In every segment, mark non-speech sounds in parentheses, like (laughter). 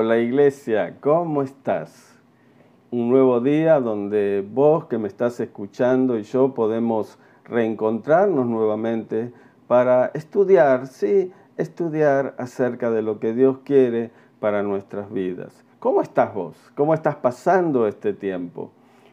Hola iglesia, ¿cómo estás? Un nuevo día donde vos que me estás escuchando y yo podemos reencontrarnos nuevamente para estudiar, sí, estudiar acerca de lo que Dios quiere para nuestras vidas. ¿Cómo estás vos? ¿Cómo estás pasando este tiempo?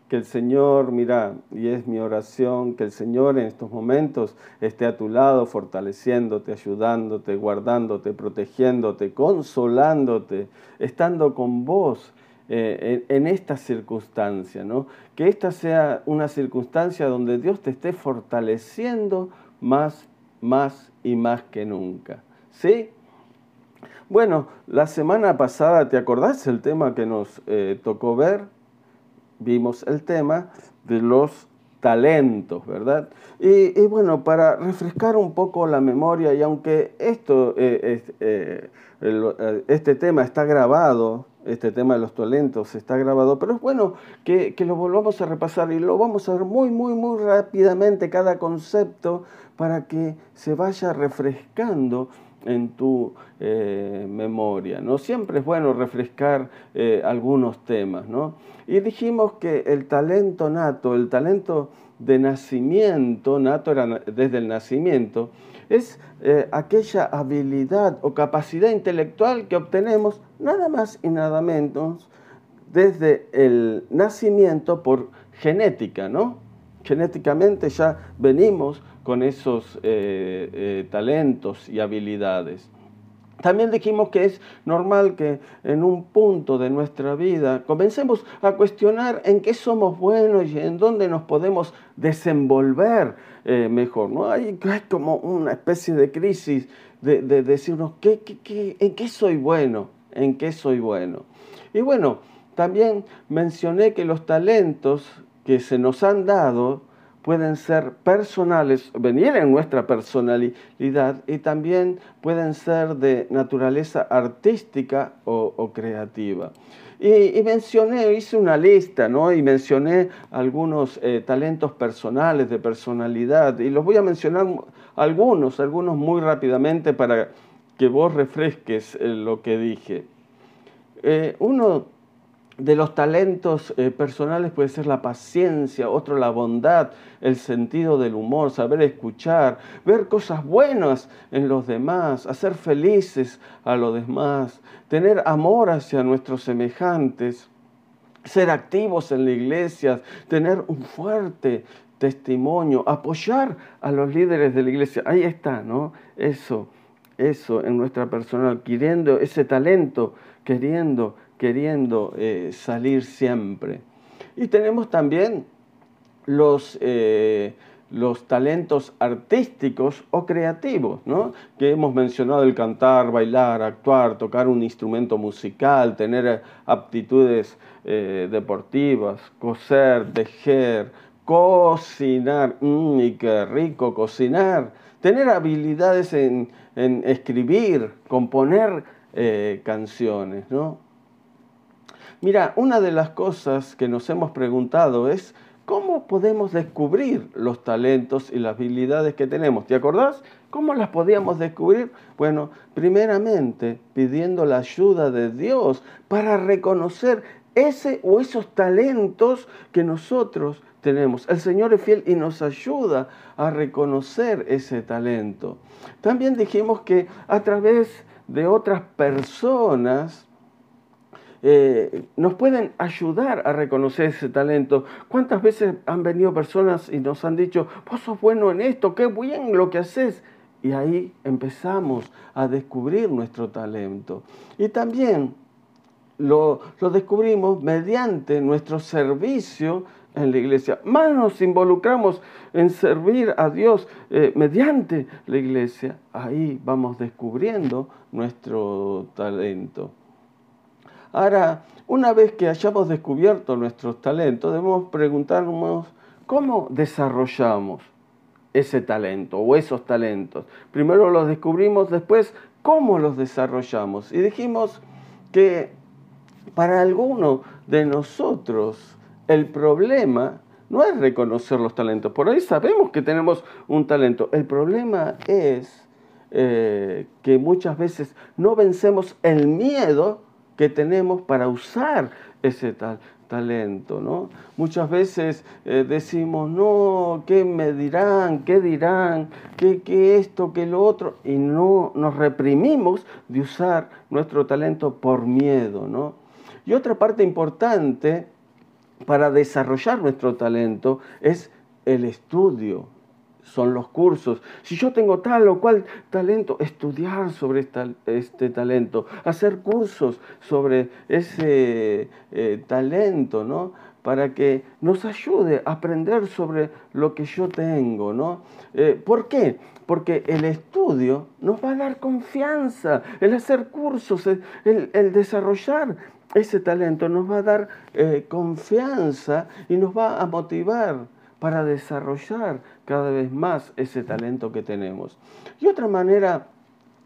Que el Señor, mira, y es mi oración, que el Señor en estos momentos esté a tu lado, fortaleciéndote, ayudándote, guardándote, protegiéndote, consolándote, estando con vos eh, en, esta circunstancia, ¿no? Que esta sea una circunstancia donde Dios te esté fortaleciendo más, más y más que nunca. ¿Sí? Bueno, la semana pasada, ¿te acordás el tema que nos eh, tocó ver? Vimos el tema de los talentos, ¿verdad? Y, bueno, para refrescar un poco la memoria, y aunque esto, eh, eh, eh, este tema está grabado, este tema de los talentos está grabado, pero es bueno que, que, lo volvamos a repasar y lo vamos a ver muy, muy, muy rápidamente cada concepto para que se vaya refrescando en tu eh, memoria. ¿no? Siempre es bueno refrescar eh, algunos temas. ¿no? Y dijimos que el talento nato, el talento de nacimiento, nato desde el nacimiento, es eh, aquella habilidad o capacidad intelectual que obtenemos nada más y nada menos desde el nacimiento por genética, ¿no? Genéticamente ya venimos con esos eh, eh, talentos y habilidades. También dijimos que es normal que en un punto de nuestra vida comencemos a cuestionar en qué somos buenos y en dónde nos podemos desenvolver eh, mejor. ¿no? Hay, como una especie de crisis de, decirnos ¿qué, qué, en qué soy bueno, en qué soy bueno. Y bueno, también mencioné que los talentos que se nos han dado pueden ser personales, venir en nuestra personalidad y también pueden ser de naturaleza artística o, creativa. Y, mencioné, hice una lista, ¿no? Y mencioné algunos eh, talentos personales, de personalidad, y los voy a mencionar algunos, algunos muy rápidamente para que vos refresques eh, lo que dije. Eh, uno de los talentos eh, personales puede ser la paciencia, otro la bondad, el sentido del humor, saber escuchar, ver cosas buenas en los demás, hacer felices a los demás, tener amor hacia nuestros semejantes, ser activos en la iglesia, tener un fuerte testimonio, apoyar a los líderes de la iglesia. Ahí está, ¿no? Eso, eso en nuestra persona, queriendo ese talento, queriendo queriendo eh, salir siempre. Y tenemos también los, eh, los talentos artísticos o creativos, ¿no? que hemos mencionado el cantar, bailar, actuar, tocar un instrumento musical, tener aptitudes eh, deportivas, coser, tejer, cocinar, mm, y qué rico cocinar, tener habilidades en, en escribir, componer canciones, ¿no? Mira, una de las cosas que nos hemos preguntado es cómo podemos descubrir los talentos y las habilidades que tenemos. ¿Te acordás? ¿Cómo las podíamos descubrir? Bueno, primeramente pidiendo la ayuda de Dios para reconocer ese o esos talentos que nosotros tenemos. El Señor es fiel y nos ayuda a reconocer ese talento. También dijimos que a través de otras personas eh, nos pueden ayudar a reconocer ese talento. ¿Cuántas veces han venido personas y nos han dicho, vos sos bueno en esto, qué bien lo que haces? Y ahí empezamos a descubrir nuestro talento. Y también lo, descubrimos mediante nuestro servicio en la iglesia. Más nos involucramos en servir a Dios eh, mediante la iglesia. Ahí vamos descubriendo nuestro talento. Ahora, una vez que hayamos descubierto nuestros talentos, debemos preguntarnos cómo desarrollamos ese talento o esos talentos. Primero los descubrimos, después cómo los desarrollamos. Y dijimos que para alguno de nosotros el problema no es reconocer los talentos. Por ahí sabemos que tenemos un talento. El problema es eh, que muchas veces no vencemos el miedo que tenemos para usar ese tal, talento, ¿no? Muchas veces eh, decimos, no, ¿qué me dirán? ¿Qué dirán? ¿Qué, ¿Qué esto? ¿Qué lo otro? Y no nos reprimimos de usar nuestro talento por miedo, ¿no? Y otra parte importante para desarrollar nuestro talento es el estudio, son los cursos. Si yo tengo tal o cual talento, estudiar sobre este talento, hacer cursos sobre ese eh, talento, ¿no? Para que nos ayude a aprender sobre lo que yo tengo, ¿no? Eh, ¿Por qué? Porque el estudio nos va a dar confianza, el hacer cursos, el, desarrollar ese talento nos va a dar eh, confianza y nos va a motivar para desarrollar cada vez más ese talento que tenemos. Y otra manera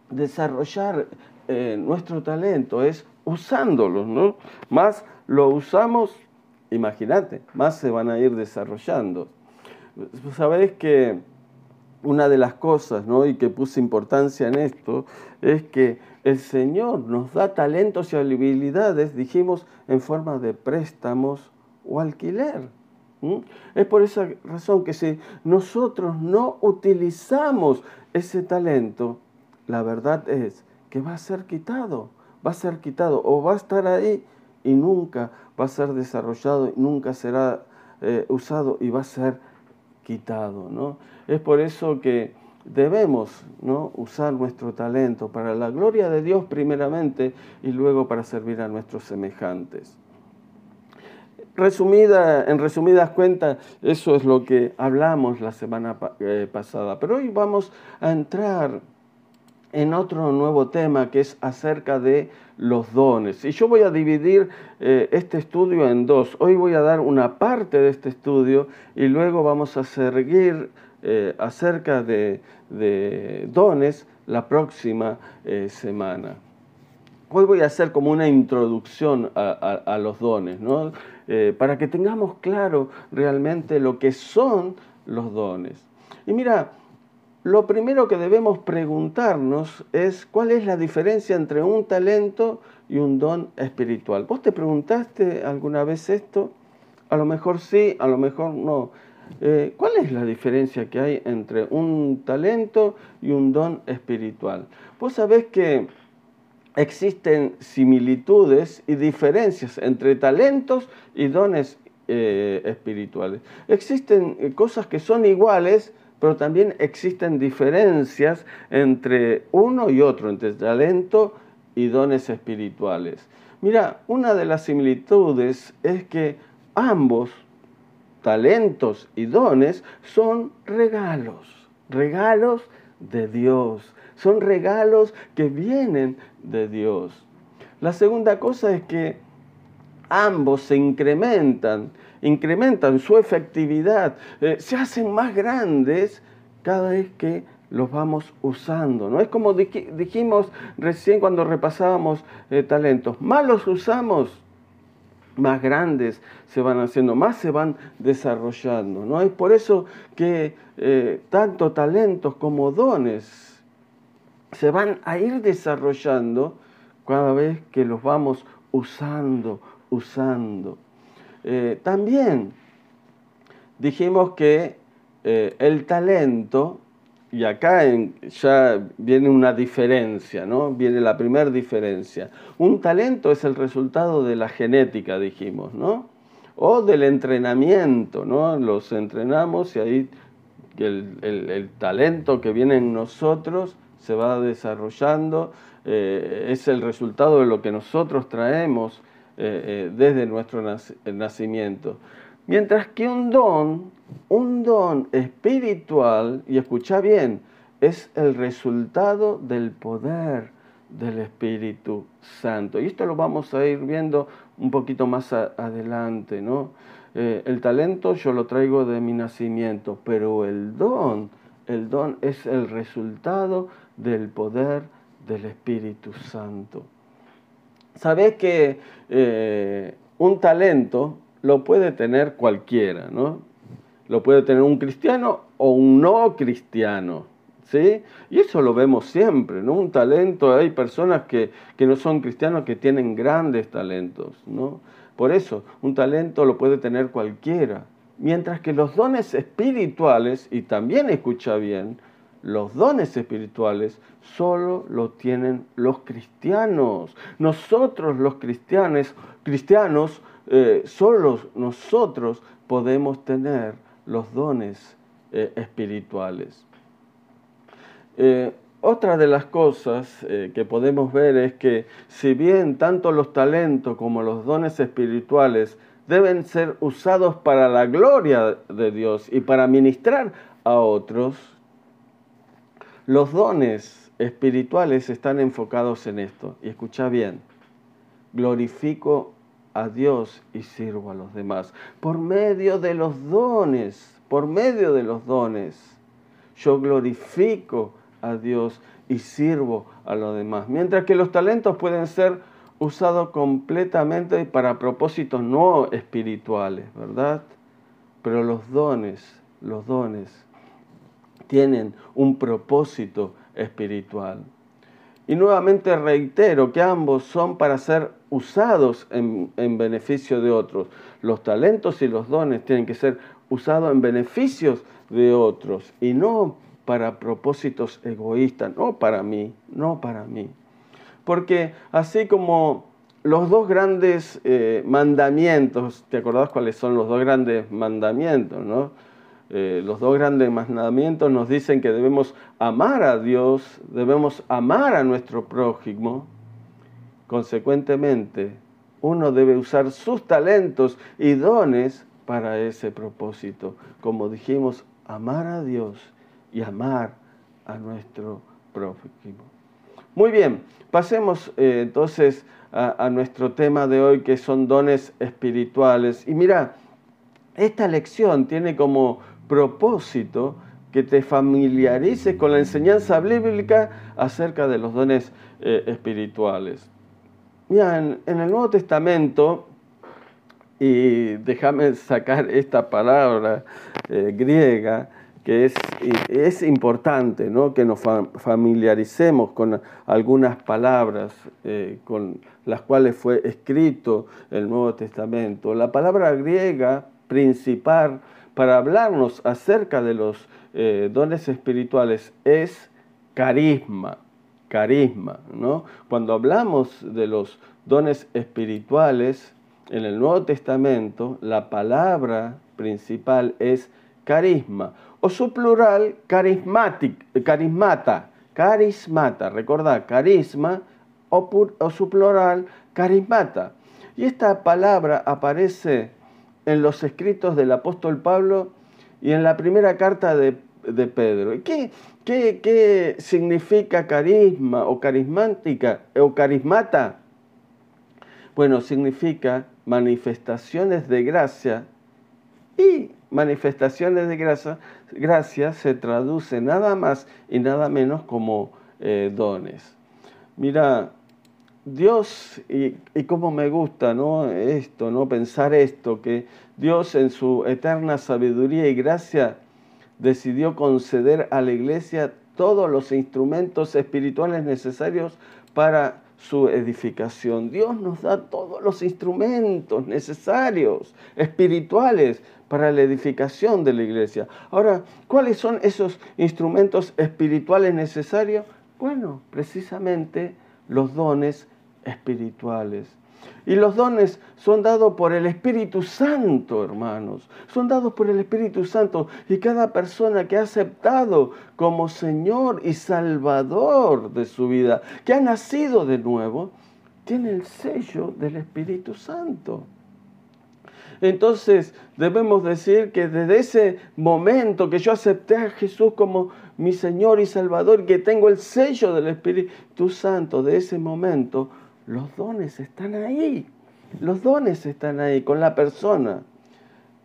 de desarrollar eh, nuestro talento es usándolos, ¿no? Más lo usamos, imagínate, más se van a ir desarrollando. Sabéis que una de las cosas, ¿no? y que puse importancia en esto, es que el Señor nos da talentos y habilidades, dijimos, en forma de préstamos o alquiler. Es por esa razón que si nosotros no utilizamos ese talento, la verdad es que va a ser quitado, va a ser quitado o va a estar ahí y nunca va a ser desarrollado, nunca será eh, usado y va a ser quitado. ¿no? Es por eso que debemos ¿no? usar nuestro talento para la gloria de Dios primeramente y luego para servir a nuestros semejantes en resumidas cuentas, eso es lo que hablamos la semana eh, pasada. Pero hoy vamos a entrar en otro nuevo tema que es acerca de los dones. Y yo voy a dividir eh, este estudio en dos. Hoy voy a dar una parte de este estudio y luego vamos a seguir eh, acerca de, dones la próxima semana. Hoy voy a hacer como una introducción a, a los dones, ¿no? Eh, para que tengamos claro realmente lo que son los dones. Y mira, lo primero que debemos preguntarnos es cuál es la diferencia entre un talento y un don espiritual. ¿Vos te preguntaste alguna vez esto? A lo mejor sí, a lo mejor no. Eh, ¿Cuál es la diferencia que hay entre un talento y un don espiritual? Vos sabés que existen similitudes y diferencias entre talentos y dones eh, espirituales. Existen eh, cosas que son iguales, pero también existen diferencias entre uno y otro, entre talento y dones espirituales. Mira, una de las similitudes es que ambos, talentos y dones, son regalos, regalos de Dios son regalos que vienen de Dios. La segunda cosa es que ambos se incrementan, incrementan su efectividad, eh, se hacen más grandes cada vez que los vamos usando. ¿no? Es como dijimos recién cuando repasábamos eh, talentos, más los usamos, más grandes se van haciendo, más se van desarrollando. ¿no? Es por eso que eh, tanto talentos como dones se van a ir desarrollando cada vez que los vamos usando, usando. Eh, también dijimos que eh, el talento, y acá ya viene una diferencia, ¿no? Viene la primera diferencia. Un talento es el resultado de la genética, dijimos, ¿no? O del entrenamiento, ¿no? Los entrenamos y ahí el, el talento que viene en nosotros se va desarrollando, eh, es el resultado de lo que nosotros traemos eh, eh, desde nuestro nacimiento. Mientras que un don, un don espiritual, y escucha bien, es el resultado del poder del Espíritu Santo. Y esto lo vamos a ir viendo un poquito más adelante, ¿no? el talento yo lo traigo de mi nacimiento, pero el don, el don es el resultado del poder del Espíritu Santo. Sabes que eh, un talento lo puede tener cualquiera, ¿no? Lo puede tener un cristiano o un no cristiano, ¿sí? Y eso lo vemos siempre, ¿no? Un talento, hay personas que, que no son cristianos que tienen grandes talentos, ¿no? Por eso, un talento lo puede tener cualquiera. Mientras que los dones espirituales, y también escucha bien, los dones espirituales solo lo tienen los cristianos. Nosotros los cristianos, cristianos eh, solo nosotros podemos tener los dones eh, espirituales. Eh, otra de las cosas que podemos ver es que si bien tanto los talentos como los dones espirituales deben ser usados para la gloria de Dios y para ministrar a otros, los dones espirituales están enfocados en esto. Y escucha bien, glorifico a Dios y sirvo a los demás. Por medio de los dones, por medio de los dones, yo glorifico a Dios y sirvo a los demás. Mientras que los talentos pueden ser usados completamente para propósitos no espirituales, ¿verdad? Pero los dones, los dones tienen un propósito espiritual. Y nuevamente reitero que ambos son para ser usados en, beneficio de otros. Los talentos y los dones tienen que ser usados en beneficios de otros y no para propósitos egoístas, no para mí, no para mí. Porque así como los dos grandes eh, mandamientos, ¿te acordás cuáles son los dos grandes mandamientos? ¿no? Eh, los dos grandes mandamientos nos dicen que debemos amar a Dios, debemos amar a nuestro prójimo. Consecuentemente, uno debe usar sus talentos y dones para ese propósito. Como dijimos, amar a Dios y amar a nuestro prójimo. Muy bien, pasemos eh, entonces a, a nuestro tema de hoy que son dones espirituales. Y mira, esta lección tiene como propósito que te familiarices con la enseñanza bíblica acerca de los dones eh, espirituales. Mira, en, el Nuevo Testamento, y déjame sacar esta palabra eh, griega, que es, es importante ¿no? que nos familiaricemos con algunas palabras eh, con las cuales fue escrito el Nuevo Testamento. La palabra griega principal para hablarnos acerca de los eh, dones espirituales es carisma, carisma, ¿no? Cuando hablamos de los dones espirituales en el Nuevo Testamento, la palabra principal es carisma, o su plural carismatic, carismata, carismata, recordad, carisma, o, o su plural carismata. Y esta palabra aparece en los escritos del apóstol Pablo y en la primera carta de, Pedro. ¿Qué, qué, qué significa carisma o carismática o carismata? Bueno, significa manifestaciones de gracia y manifestaciones de gracia, gracia se traduce nada más y nada menos como eh, dones. Mira, Dios, y, y cómo me gusta ¿no? esto, ¿no? pensar esto, que Dios en su eterna sabiduría y gracia decidió conceder a la iglesia todos los instrumentos espirituales necesarios para su edificación. Dios nos da todos los instrumentos necesarios, espirituales, para la edificación de la iglesia. Ahora, ¿cuáles son esos instrumentos espirituales necesarios? Bueno, precisamente los dones espirituales. Y los dones son dados por el Espíritu Santo, hermanos. Son dados por el Espíritu Santo. Y cada persona que ha aceptado como Señor y Salvador de su vida, que ha nacido de nuevo, tiene el sello del Espíritu Santo. Entonces debemos decir que desde ese momento que yo acepté a Jesús como mi Señor y Salvador, que tengo el sello del Espíritu Santo, de ese momento los dones están ahí. Los dones están ahí con la persona.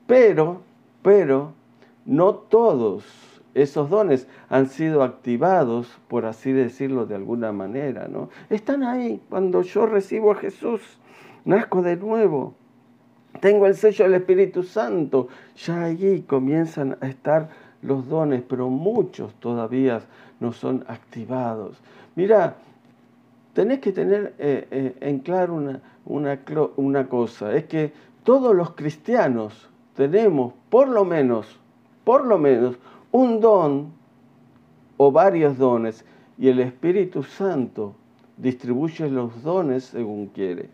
Pero, pero, no todos esos dones han sido activados, por así decirlo de alguna manera, ¿no? Están ahí cuando yo recibo a Jesús, nazco de nuevo, tengo el sello del Espíritu Santo, ya allí comienzan a estar los dones, pero muchos todavía no son activados. Mira, tenés que tener eh, eh, en claro una, una, una cosa, es que todos los cristianos tenemos por lo menos, por lo menos, un don o varios dones y el Espíritu Santo distribuye los dones según quiere.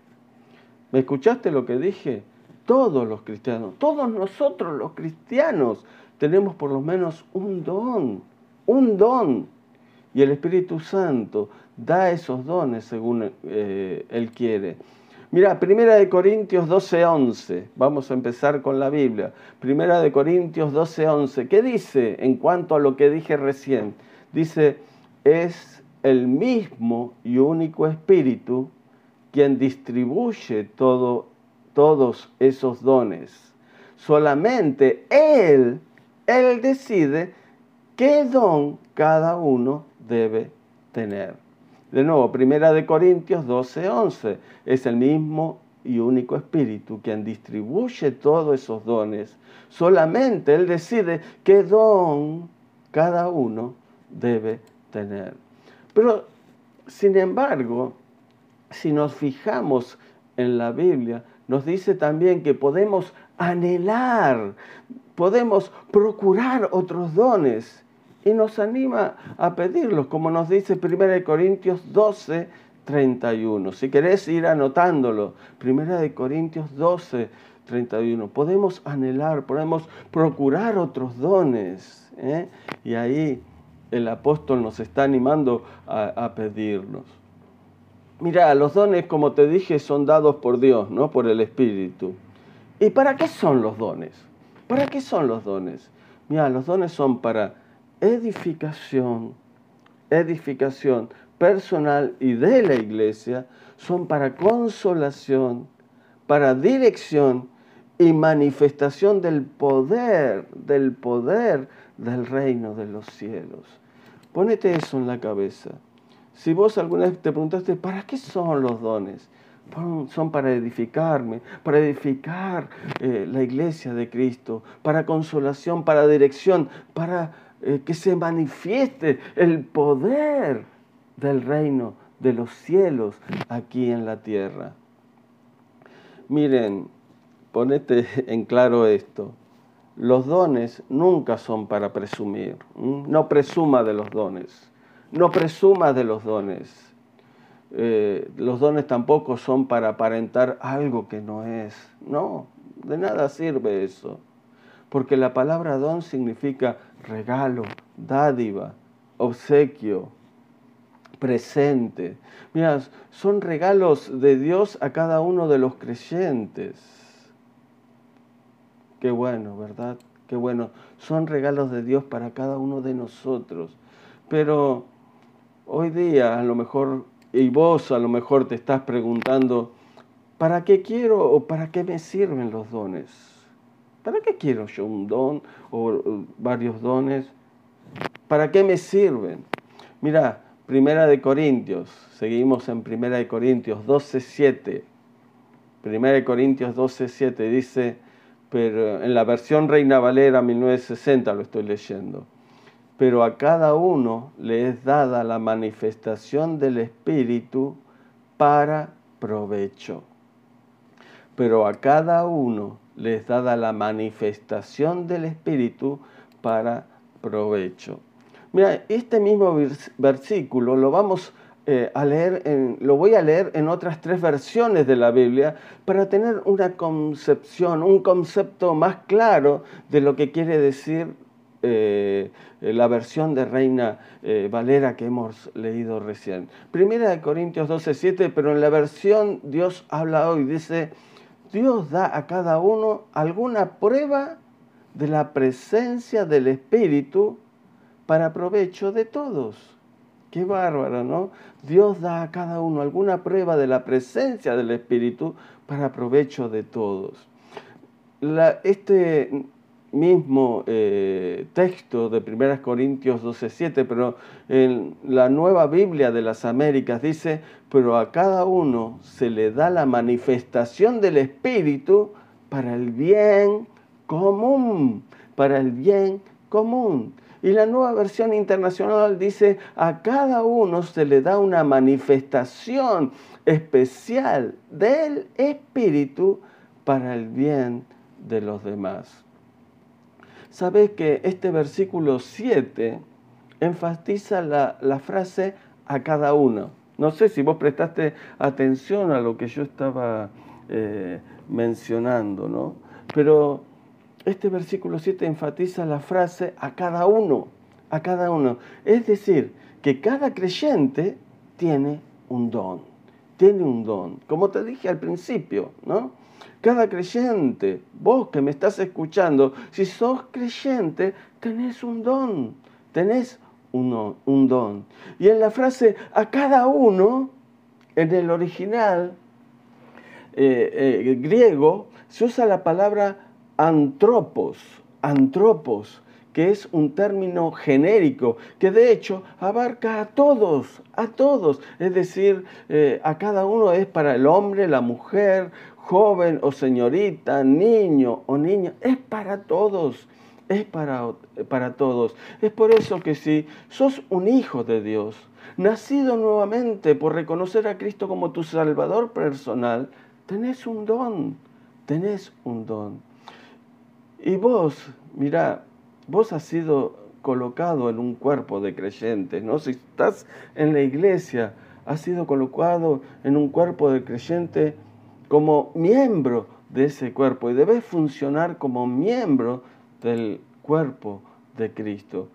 ¿Me escuchaste lo que dije? Todos los cristianos, todos nosotros los cristianos tenemos por lo menos un don, un don. Y el Espíritu Santo da esos dones según eh, Él quiere. Mira, Primera de Corintios 12:11, vamos a empezar con la Biblia. Primera de Corintios 12:11, ¿qué dice en cuanto a lo que dije recién? Dice, es el mismo y único Espíritu quien distribuye todo, todos esos dones. Solamente Él, Él decide qué don cada uno debe tener. De nuevo, Primera de Corintios 12, 11. Es el mismo y único Espíritu quien distribuye todos esos dones. Solamente Él decide qué don cada uno debe tener. Pero, sin embargo, si nos fijamos en la Biblia, nos dice también que podemos anhelar, podemos procurar otros dones y nos anima a pedirlos, como nos dice 1 Corintios 12, 31. Si querés ir anotándolo, 1 Corintios 12, 31. Podemos anhelar, podemos procurar otros dones. ¿eh? Y ahí el apóstol nos está animando a, a pedirlos. Mira, los dones, como te dije, son dados por Dios, no por el Espíritu. ¿Y para qué son los dones? ¿Para qué son los dones? Mira, los dones son para edificación, edificación personal y de la iglesia son para consolación, para dirección y manifestación del poder, del poder del reino de los cielos. Ponete eso en la cabeza. Si vos alguna vez te preguntaste, ¿para qué son los dones? Son para edificarme, para edificar eh, la iglesia de Cristo, para consolación, para dirección, para eh, que se manifieste el poder del reino de los cielos aquí en la tierra. Miren, ponete en claro esto. Los dones nunca son para presumir. No presuma de los dones. No presuma de los dones. Eh, los dones tampoco son para aparentar algo que no es. No, de nada sirve eso porque la palabra don significa regalo, dádiva, obsequio, presente. Mira, son regalos de Dios a cada uno de los creyentes. Qué bueno, ¿verdad? Qué bueno. Son regalos de Dios para cada uno de nosotros. Pero hoy día a lo mejor, y vos a lo mejor te estás preguntando, ¿para qué quiero o para qué me sirven los dones? ¿Para qué quiero yo un don o varios dones? ¿Para qué me sirven? Mira, Primera de Corintios, seguimos en Primera de Corintios 12, 7. Primera de Corintios 12, 7 dice, pero en la versión Reina Valera 1960 lo estoy leyendo. Pero a cada uno le es dada la manifestación del Espíritu para provecho. Pero a cada uno les dada la manifestación del Espíritu para provecho. Mira, este mismo versículo lo vamos eh, a leer, en, lo voy a leer en otras tres versiones de la Biblia para tener una concepción, un concepto más claro de lo que quiere decir eh, la versión de Reina eh, Valera que hemos leído recién. Primera de Corintios 12, pero en la versión Dios habla hoy, dice, Dios da a cada uno alguna prueba de la presencia del Espíritu para provecho de todos. Qué bárbaro, ¿no? Dios da a cada uno alguna prueba de la presencia del Espíritu para provecho de todos. este mismo eh, texto de 1 Corintios 12:7, pero en la nueva Biblia de las Américas dice, pero a cada uno se le da la manifestación del Espíritu para el bien común, para el bien común. Y la nueva versión internacional dice, a cada uno se le da una manifestación especial del Espíritu para el bien de los demás. Sabes que este versículo 7 enfatiza la, frase a cada uno. No sé si vos prestaste atención a lo que yo estaba eh, mencionando, ¿no? Pero este versículo 7 enfatiza la frase a cada uno, a cada uno. Es decir, que cada creyente tiene un don, tiene un don, como te dije al principio, ¿no? Cada creyente, vos que me estás escuchando, si sos creyente, tenés un don, tenés un, don. Y en la frase a cada uno, en el original eh, eh, griego, se usa la palabra antropos, antropos, que es un término genérico, que de hecho abarca a todos, a todos. Es decir, eh, a cada uno es para el hombre, la mujer, joven o señorita, niño o niña, es para todos, es para, para todos. Es por eso que si sos un hijo de Dios, nacido nuevamente por reconocer a Cristo como tu Salvador personal, tenés un don, tenés un don. Y vos, mira, vos has sido colocado en un cuerpo de creyentes, ¿no? Si estás en la iglesia, has sido colocado en un cuerpo de creyentes como miembro de ese cuerpo y debes funcionar como miembro del cuerpo de Cristo.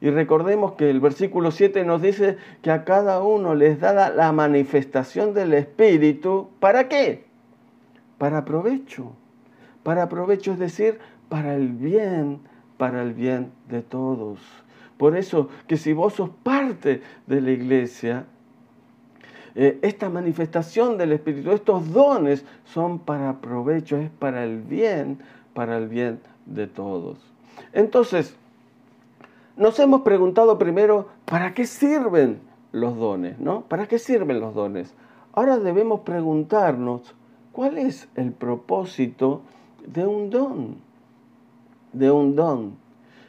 Y recordemos que el versículo 7 nos dice que a cada uno les da la manifestación del Espíritu. ¿Para qué? Para provecho. Para provecho, es decir, para el bien, para el bien de todos. Por eso que si vos sos parte de la iglesia, eh, esta manifestación del Espíritu, estos dones son para provecho, es para el bien, para el bien de todos. Entonces, nos hemos preguntado primero, ¿para qué sirven los dones? ¿no? ¿Para qué sirven los dones? Ahora debemos preguntarnos, ¿cuál es el propósito de un don? De un don.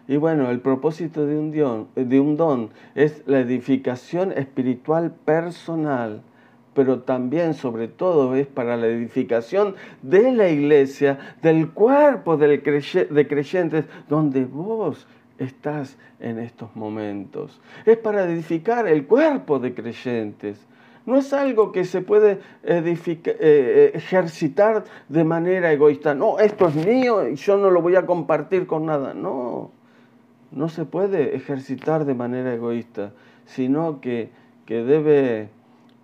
Y bueno, el propósito de un, don, de un don es la edificación espiritual personal, pero también, sobre todo, es para la edificación de la iglesia, del cuerpo de creyentes, donde vos estás en estos momentos. Es para edificar el cuerpo de creyentes. No es algo que se puede eh, eh, ejercitar de manera egoísta. No, esto es mío y yo no lo voy a compartir con nada. No, no se puede ejercitar de manera egoísta, sino que, que, debe,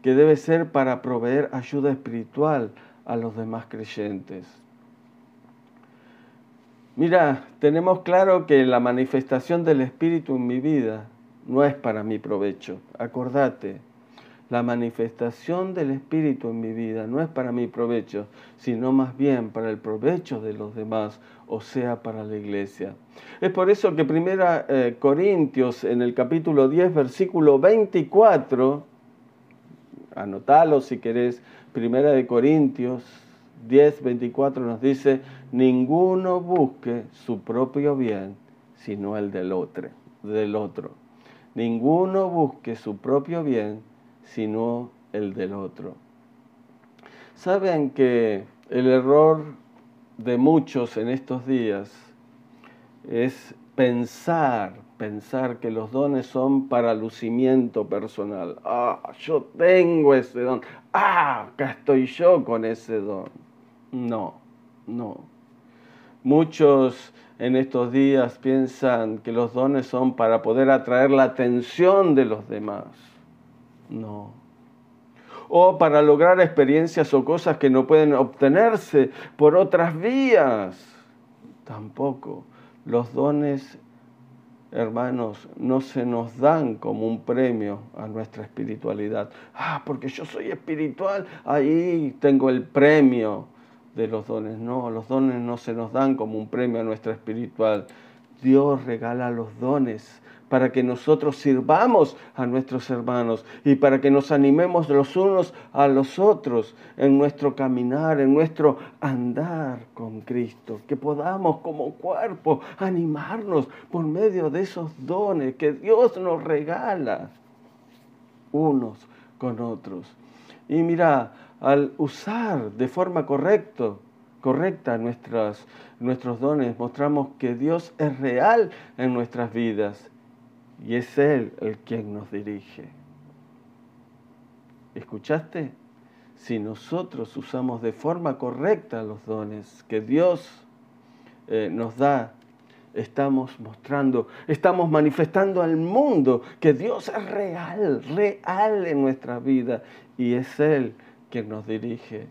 que debe ser para proveer ayuda espiritual a los demás creyentes. Mira, tenemos claro que la manifestación del Espíritu en mi vida no es para mi provecho. Acordate, la manifestación del Espíritu en mi vida no es para mi provecho, sino más bien para el provecho de los demás, o sea, para la iglesia. Es por eso que Primera eh, Corintios, en el capítulo 10, versículo 24, anotalo si querés, Primera de Corintios 10, 24 nos dice, ninguno busque su propio bien, sino el del otro, del otro. Ninguno busque su propio bien, sino el del otro. Saben que el error de muchos en estos días es pensar, pensar que los dones son para lucimiento personal. Ah, yo tengo ese don. Ah, acá estoy yo con ese don. No, no. Muchos en estos días piensan que los dones son para poder atraer la atención de los demás. No. O para lograr experiencias o cosas que no pueden obtenerse por otras vías. Tampoco. Los dones, hermanos, no se nos dan como un premio a nuestra espiritualidad. Ah, porque yo soy espiritual, ahí tengo el premio de los dones. No, los dones no se nos dan como un premio a nuestra espiritual, Dios regala los dones para que nosotros sirvamos a nuestros hermanos y para que nos animemos los unos a los otros en nuestro caminar, en nuestro andar con Cristo, que podamos como cuerpo animarnos por medio de esos dones que Dios nos regala unos con otros. Y mira, al usar de forma correcta, correcta nuestros dones, mostramos que Dios es real en nuestras vidas y es Él el quien nos dirige. ¿Escuchaste? Si nosotros usamos de forma correcta los dones que Dios eh, nos da, estamos mostrando, estamos manifestando al mundo que Dios es real, real en nuestra vida y es Él quien nos dirige.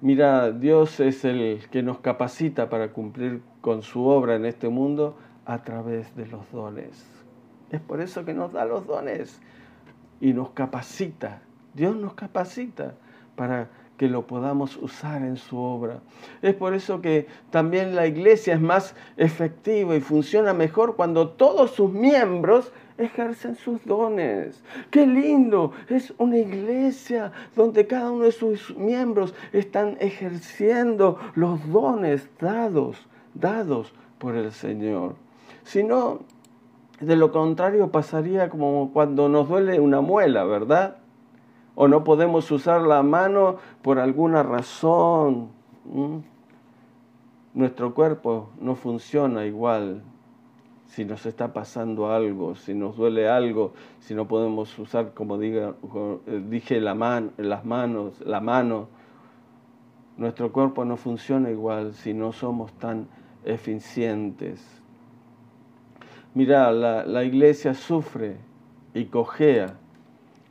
Mira, Dios es el que nos capacita para cumplir con su obra en este mundo a través de los dones. Es por eso que nos da los dones y nos capacita. Dios nos capacita para que lo podamos usar en su obra. Es por eso que también la iglesia es más efectiva y funciona mejor cuando todos sus miembros ejercen sus dones. Qué lindo, es una iglesia donde cada uno de sus miembros están ejerciendo los dones dados, dados por el Señor. Si no, de lo contrario pasaría como cuando nos duele una muela, ¿verdad? O no podemos usar la mano por alguna razón. Nuestro cuerpo no funciona igual si nos está pasando algo, si nos duele algo, si no podemos usar, como diga, dije, la las manos, la mano. Nuestro cuerpo no funciona igual si no somos tan eficientes. Mira, la, iglesia sufre y cojea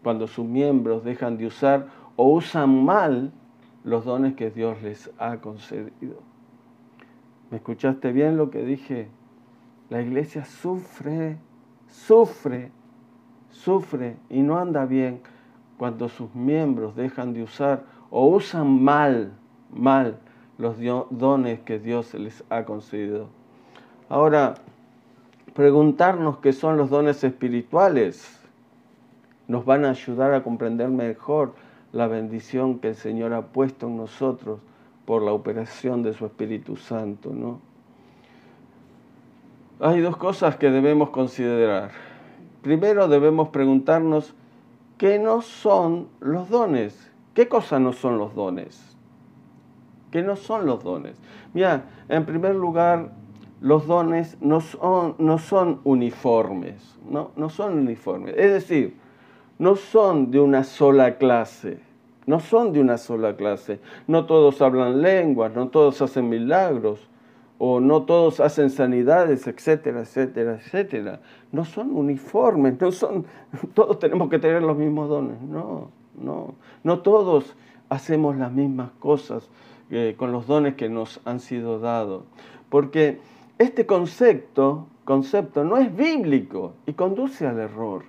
cuando sus miembros dejan de usar o usan mal los dones que Dios les ha concedido. ¿Me escuchaste bien lo que dije? La iglesia sufre, sufre, sufre y no anda bien cuando sus miembros dejan de usar o usan mal, mal los dones que Dios les ha concedido. Ahora, preguntarnos qué son los dones espirituales nos van a ayudar a comprender mejor la bendición que el Señor ha puesto en nosotros por la operación de su Espíritu Santo, ¿no? Hay dos cosas que debemos considerar. Primero debemos preguntarnos qué no son los dones. ¿Qué cosa no son los dones? ¿Qué no son los dones? Mira, en primer lugar, los dones no son, uniformes, ¿no? no son uniformes. Es decir, no son de una sola clase, no son de una sola clase. No todos hablan lenguas, no todos hacen milagros, o no todos hacen sanidades, etcétera, etcétera, etcétera. No son uniformes, no son, (laughs) todos tenemos que tener los mismos dones, no, no, no todos hacemos las mismas cosas eh, con los dones que nos han sido dados, porque este concepto, concepto no es bíblico y conduce al error.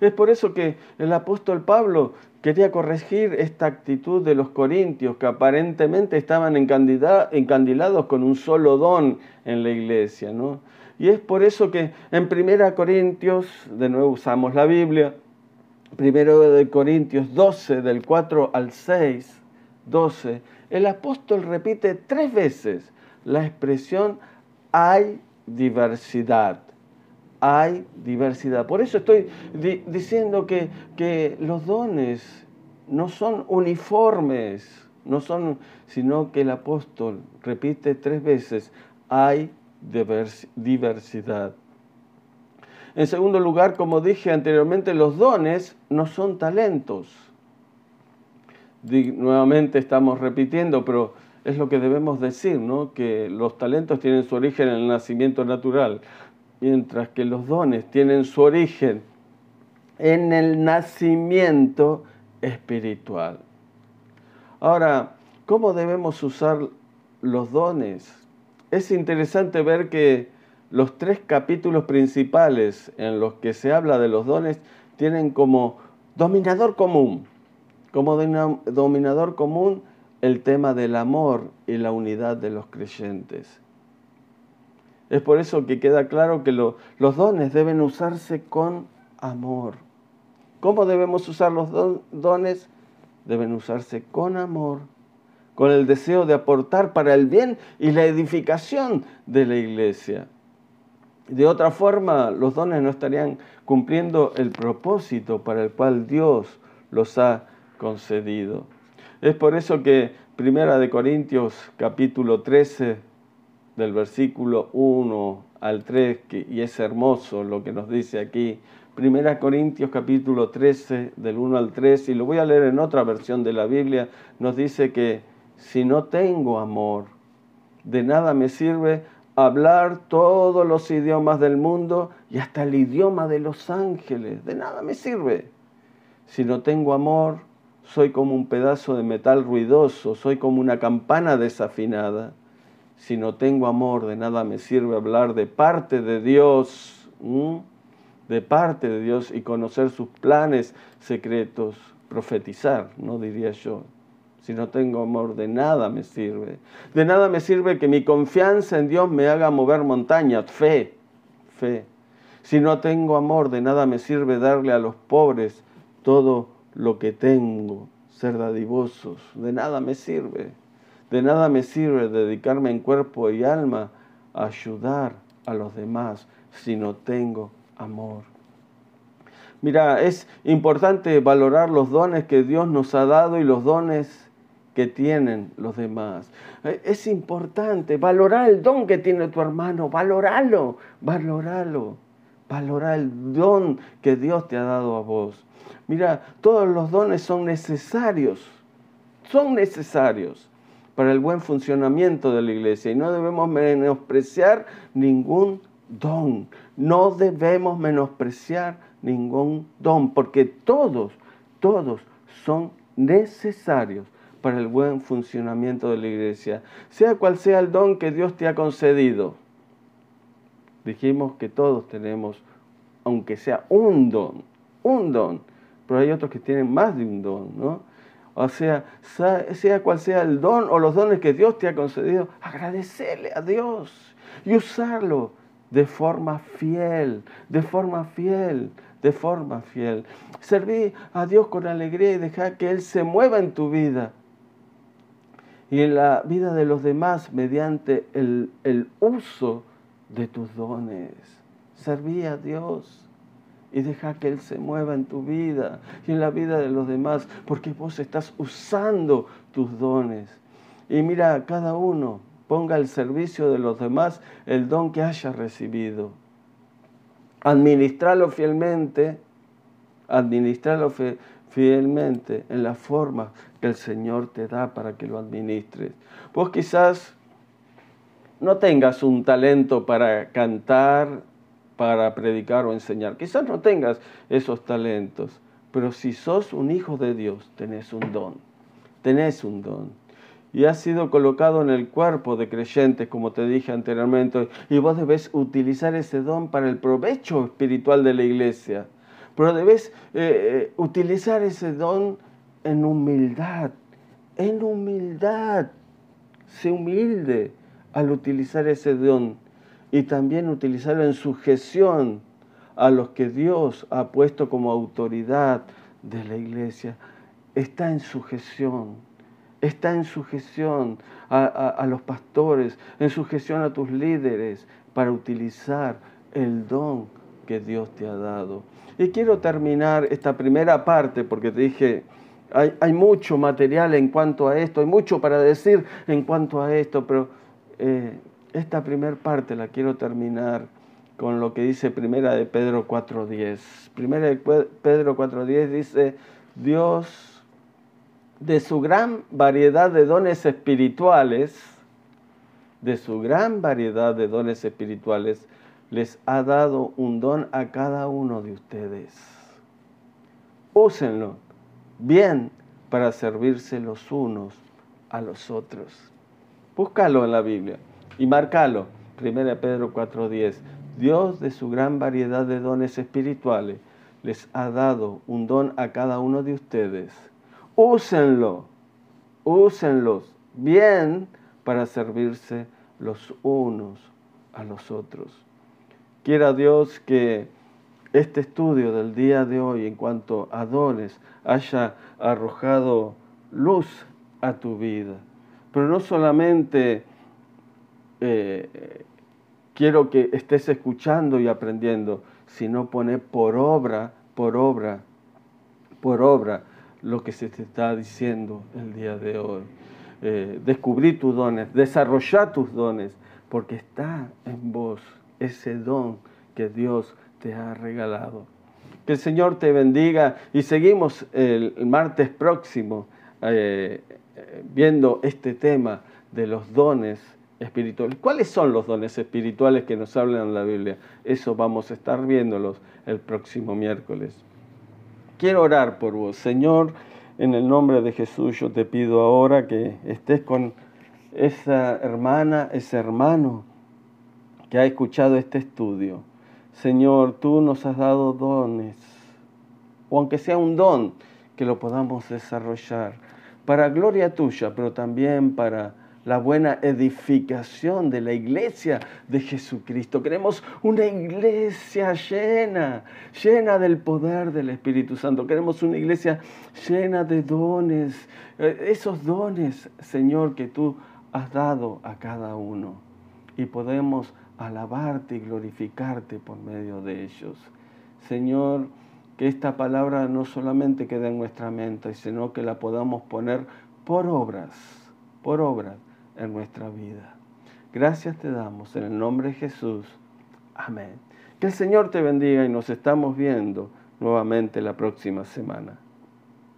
Es por eso que el apóstol Pablo quería corregir esta actitud de los corintios que aparentemente estaban encandilados con un solo don en la iglesia. ¿no? Y es por eso que en 1 Corintios, de nuevo usamos la Biblia, 1 Corintios 12, del 4 al 6, 12, el apóstol repite tres veces la expresión hay diversidad hay diversidad. Por eso estoy diciendo que, que, los dones no son uniformes, no son, sino que el apóstol repite tres veces, hay diversidad. En segundo lugar, como dije anteriormente, los dones no son talentos. nuevamente estamos repitiendo, pero es lo que debemos decir, ¿no? que los talentos tienen su origen en el nacimiento natural mientras que los dones tienen su origen en el nacimiento espiritual. Ahora, ¿cómo debemos usar los dones? Es interesante ver que los tres capítulos principales en los que se habla de los dones tienen como dominador común, como dominador común el tema del amor y la unidad de los creyentes. Es por eso que queda claro que los dones deben usarse con amor. ¿Cómo debemos usar los dones? Deben usarse con amor, con el deseo de aportar para el bien y la edificación de la iglesia. De otra forma, los dones no estarían cumpliendo el propósito para el cual Dios los ha concedido. Es por eso que Primera de Corintios capítulo 13 del versículo 1 al 3, y es hermoso lo que nos dice aquí, Primera Corintios capítulo 13 del 1 al 3, y lo voy a leer en otra versión de la Biblia, nos dice que si no tengo amor, de nada me sirve hablar todos los idiomas del mundo y hasta el idioma de los ángeles. De nada me sirve. Si no tengo amor, soy como un pedazo de metal ruidoso, soy como una campana desafinada. Si no tengo amor, de nada me sirve hablar de parte de Dios, de parte de Dios y conocer sus planes secretos, profetizar, no diría yo. Si no tengo amor, de nada me sirve. De nada me sirve que mi confianza en Dios me haga mover montañas. Fe, fe. Si no tengo amor, de nada me sirve darle a los pobres todo lo que tengo, ser dadivosos. De nada me sirve. De nada me sirve dedicarme en cuerpo y alma a ayudar a los demás si no tengo amor. Mira, es importante valorar los dones que Dios nos ha dado y los dones que tienen los demás. Eh, es importante valorar el don que tiene tu hermano, valoralo, valoralo, valorar el don que Dios te ha dado a vos. Mira, todos los dones son necesarios, son necesarios para el buen funcionamiento de la iglesia y no debemos menospreciar ningún don, no debemos menospreciar ningún don, porque todos, todos son necesarios para el buen funcionamiento de la iglesia, sea cual sea el don que Dios te ha concedido. Dijimos que todos tenemos, aunque sea un don, un don, pero hay otros que tienen más de un don, ¿no? O sea, sea cual sea el don o los dones que Dios te ha concedido, agradecerle a Dios y usarlo de forma fiel, de forma fiel, de forma fiel. Serví a Dios con alegría y dejar que Él se mueva en tu vida y en la vida de los demás mediante el, uso de tus dones. Serví a Dios y deja que Él se mueva en tu vida y en la vida de los demás, porque vos estás usando tus dones. Y mira, cada uno ponga al servicio de los demás el don que haya recibido. Administralo fielmente, administralo fielmente en la forma que el Señor te da para que lo administres. Vos quizás no tengas un talento para cantar, para predicar o enseñar. Quizás no tengas esos talentos, pero si sos un hijo de Dios, tenés un don. Tenés un don. Y has sido colocado en el cuerpo de creyentes, como te dije anteriormente, y vos debes utilizar ese don para el provecho espiritual de la iglesia. Pero debes eh, eh, utilizar ese don en humildad, en humildad. Sé humilde al utilizar ese don y también utilizarlo en sujeción a los que Dios ha puesto como autoridad de la iglesia. Está en sujeción, está en sujeción a, a los pastores, en sujeción a tus líderes para utilizar el don que Dios te ha dado. Y quiero terminar esta primera parte porque te dije, hay, mucho material en cuanto a esto, hay mucho para decir en cuanto a esto, pero eh, esta primera parte la quiero terminar con lo que dice Primera de Pedro 4.10. Primera de Pedro 4.10 dice, Dios de su gran variedad de dones espirituales, de su gran variedad de dones espirituales, les ha dado un don a cada uno de ustedes. Úsenlo bien para servirse los unos a los otros. Búscalo en la Biblia y marcalo. 1 Pedro 4:10. Dios de su gran variedad de dones espirituales les ha dado un don a cada uno de ustedes. Úsenlo, úsenlos bien para servirse los unos a los otros. Quiera Dios que este estudio del día de hoy en cuanto a dones haya arrojado luz a tu vida. Pero no solamente eh, quiero que estés escuchando y aprendiendo, sino poner por obra, por obra, por obra lo que se te está diciendo el día de hoy. Eh, descubrir tus dones, desarrollar tus dones, porque está en vos ese don que Dios te ha regalado. Que el Señor te bendiga y seguimos el, martes próximo eh, viendo este tema de los dones espirituales. ¿Cuáles son los dones espirituales que nos hablan en la Biblia? Eso vamos a estar viéndolos el próximo miércoles. Quiero orar por vos. Señor, en el nombre de Jesús yo te pido ahora que estés con esa hermana, ese hermano que ha escuchado este estudio. Señor, tú nos has dado dones, o aunque sea un don, que lo podamos desarrollar para gloria tuya, pero también para la buena edificación de la iglesia de Jesucristo. Queremos una iglesia llena, llena del poder del Espíritu Santo. Queremos una iglesia llena de dones, eh, esos dones, Señor, que tú has dado a cada uno. Y podemos alabarte y glorificarte por medio de ellos. Señor, que esta palabra no solamente quede en nuestra mente, sino que la podamos poner por obras, por obras en nuestra vida. Gracias te damos en el nombre de Jesús. Amén. Que el Señor te bendiga y nos estamos viendo nuevamente la próxima semana.